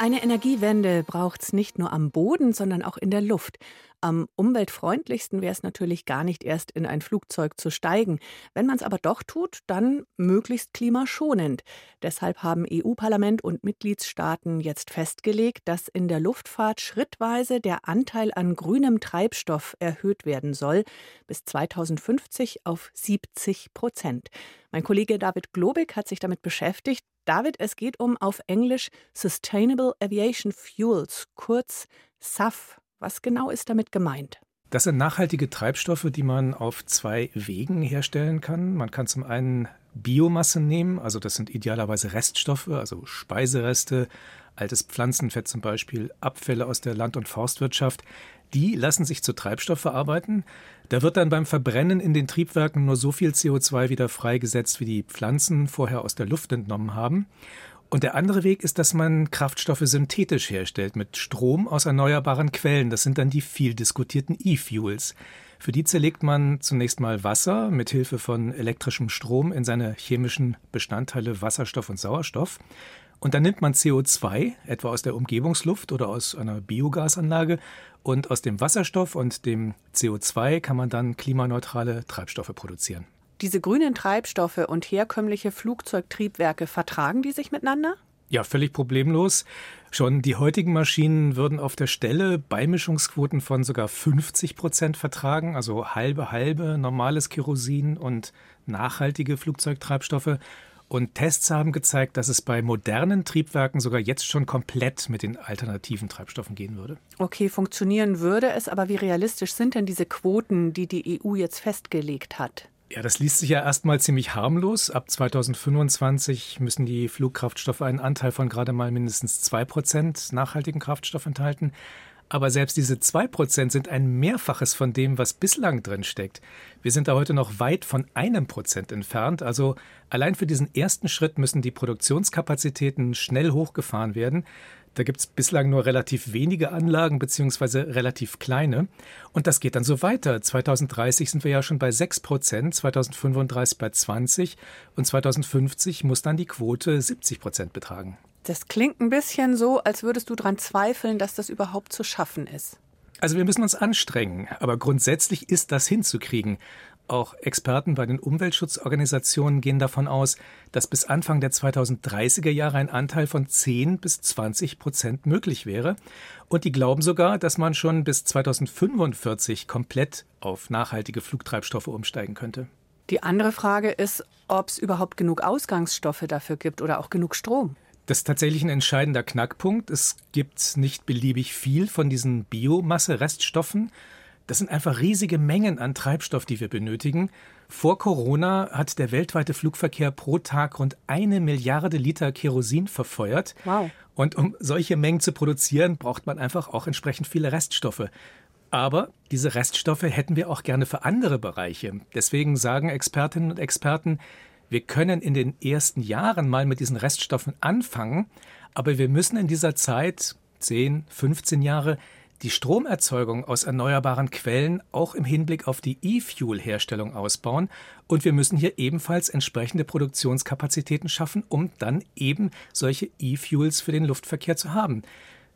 Eine Energiewende braucht es nicht nur am Boden, sondern auch in der Luft. Am umweltfreundlichsten wäre es natürlich gar nicht erst in ein Flugzeug zu steigen. Wenn man es aber doch tut, dann möglichst klimaschonend. Deshalb haben EU-Parlament und Mitgliedstaaten jetzt festgelegt, dass in der Luftfahrt schrittweise der Anteil an grünem Treibstoff erhöht werden soll, bis 2050 auf 70 Prozent. Mein Kollege David Globig hat sich damit beschäftigt. David, es geht um auf Englisch Sustainable Aviation Fuels, kurz SAF. Was genau ist damit gemeint? Das sind nachhaltige Treibstoffe, die man auf zwei Wegen herstellen kann. Man kann zum einen Biomasse nehmen, also das sind idealerweise Reststoffe, also Speisereste, altes Pflanzenfett zum Beispiel, Abfälle aus der Land- und Forstwirtschaft. Die lassen sich zu Treibstoff verarbeiten. Da wird dann beim Verbrennen in den Triebwerken nur so viel CO2 wieder freigesetzt, wie die Pflanzen vorher aus der Luft entnommen haben. Und der andere Weg ist, dass man Kraftstoffe synthetisch herstellt mit Strom aus erneuerbaren Quellen. Das sind dann die viel diskutierten E-Fuels. Für die zerlegt man zunächst mal Wasser mit Hilfe von elektrischem Strom in seine chemischen Bestandteile Wasserstoff und Sauerstoff. Und dann nimmt man CO2, etwa aus der Umgebungsluft oder aus einer Biogasanlage, und aus dem Wasserstoff und dem CO2 kann man dann klimaneutrale Treibstoffe produzieren. Diese grünen Treibstoffe und herkömmliche Flugzeugtriebwerke, vertragen die sich miteinander? Ja, völlig problemlos. Schon die heutigen Maschinen würden auf der Stelle Beimischungsquoten von sogar 50 Prozent vertragen, also halbe halbe normales Kerosin und nachhaltige Flugzeugtreibstoffe. Und Tests haben gezeigt, dass es bei modernen Triebwerken sogar jetzt schon komplett mit den alternativen Treibstoffen gehen würde. Okay, funktionieren würde es, aber wie realistisch sind denn diese Quoten, die die EU jetzt festgelegt hat? Ja, das liest sich ja erstmal ziemlich harmlos. Ab 2025 müssen die Flugkraftstoffe einen Anteil von gerade mal mindestens 2% nachhaltigen Kraftstoff enthalten. Aber selbst diese 2% sind ein Mehrfaches von dem, was bislang drin steckt. Wir sind da heute noch weit von einem Prozent entfernt. Also allein für diesen ersten Schritt müssen die Produktionskapazitäten schnell hochgefahren werden. Da gibt es bislang nur relativ wenige Anlagen beziehungsweise relativ kleine. Und das geht dann so weiter. 2030 sind wir ja schon bei 6 Prozent, 2035 bei 20 und 2050 muss dann die Quote 70 Prozent betragen. Das klingt ein bisschen so, als würdest du daran zweifeln, dass das überhaupt zu schaffen ist. Also wir müssen uns anstrengen, aber grundsätzlich ist das hinzukriegen. Auch Experten bei den Umweltschutzorganisationen gehen davon aus, dass bis Anfang der 2030er Jahre ein Anteil von 10 bis 20 Prozent möglich wäre. Und die glauben sogar, dass man schon bis 2045 komplett auf nachhaltige Flugtreibstoffe umsteigen könnte. Die andere Frage ist, ob es überhaupt genug Ausgangsstoffe dafür gibt oder auch genug Strom. Das ist tatsächlich ein entscheidender Knackpunkt. Es gibt nicht beliebig viel von diesen Biomasse-Reststoffen. Das sind einfach riesige Mengen an Treibstoff, die wir benötigen. Vor Corona hat der weltweite Flugverkehr pro Tag rund eine Milliarde Liter Kerosin verfeuert. Wow. Und um solche Mengen zu produzieren, braucht man einfach auch entsprechend viele Reststoffe. Aber diese Reststoffe hätten wir auch gerne für andere Bereiche. Deswegen sagen Expertinnen und Experten, wir können in den ersten Jahren mal mit diesen Reststoffen anfangen, aber wir müssen in dieser Zeit, 10, 15 Jahre, die Stromerzeugung aus erneuerbaren Quellen auch im Hinblick auf die E-Fuel-Herstellung ausbauen und wir müssen hier ebenfalls entsprechende Produktionskapazitäten schaffen, um dann eben solche E-Fuels für den Luftverkehr zu haben.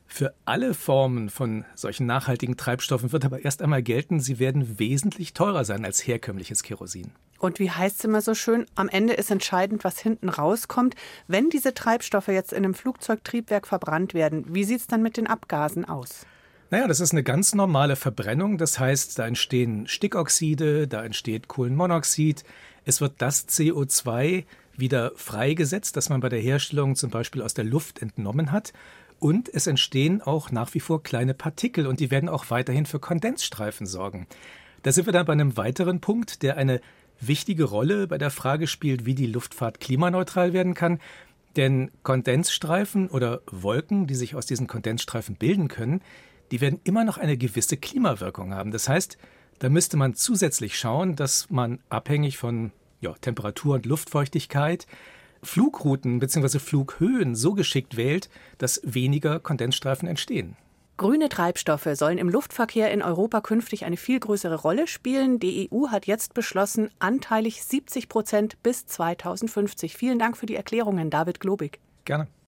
Für alle Formen von solchen nachhaltigen Treibstoffen wird aber erst einmal gelten, sie werden wesentlich teurer sein als herkömmliches Kerosin. Und wie heißt es immer so schön, am Ende ist entscheidend, was hinten rauskommt. Wenn diese Treibstoffe jetzt in einem Flugzeugtriebwerk verbrannt werden, wie sieht es dann mit den Abgasen aus? Naja, das ist eine ganz normale Verbrennung. Das heißt, da entstehen Stickoxide, da entsteht Kohlenmonoxid. Es wird das CO2 wieder freigesetzt, das man bei der Herstellung zum Beispiel aus der Luft entnommen hat. Und es entstehen auch nach wie vor kleine Partikel und die werden auch weiterhin für Kondensstreifen sorgen. Da sind wir dann bei einem weiteren Punkt, der eine wichtige Rolle bei der Frage spielt, wie die Luftfahrt klimaneutral werden kann. Denn Kondensstreifen oder Wolken, die sich aus diesen Kondensstreifen bilden können, die werden immer noch eine gewisse Klimawirkung haben. Das heißt, da müsste man zusätzlich schauen, dass man abhängig von ja, Temperatur und Luftfeuchtigkeit Flugrouten bzw. Flughöhen so geschickt wählt, dass weniger Kondensstreifen entstehen. Grüne Treibstoffe sollen im Luftverkehr in Europa künftig eine viel größere Rolle spielen. Die EU hat jetzt beschlossen, anteilig 70 Prozent bis 2050. Vielen Dank für die Erklärungen, David Globig. Gerne.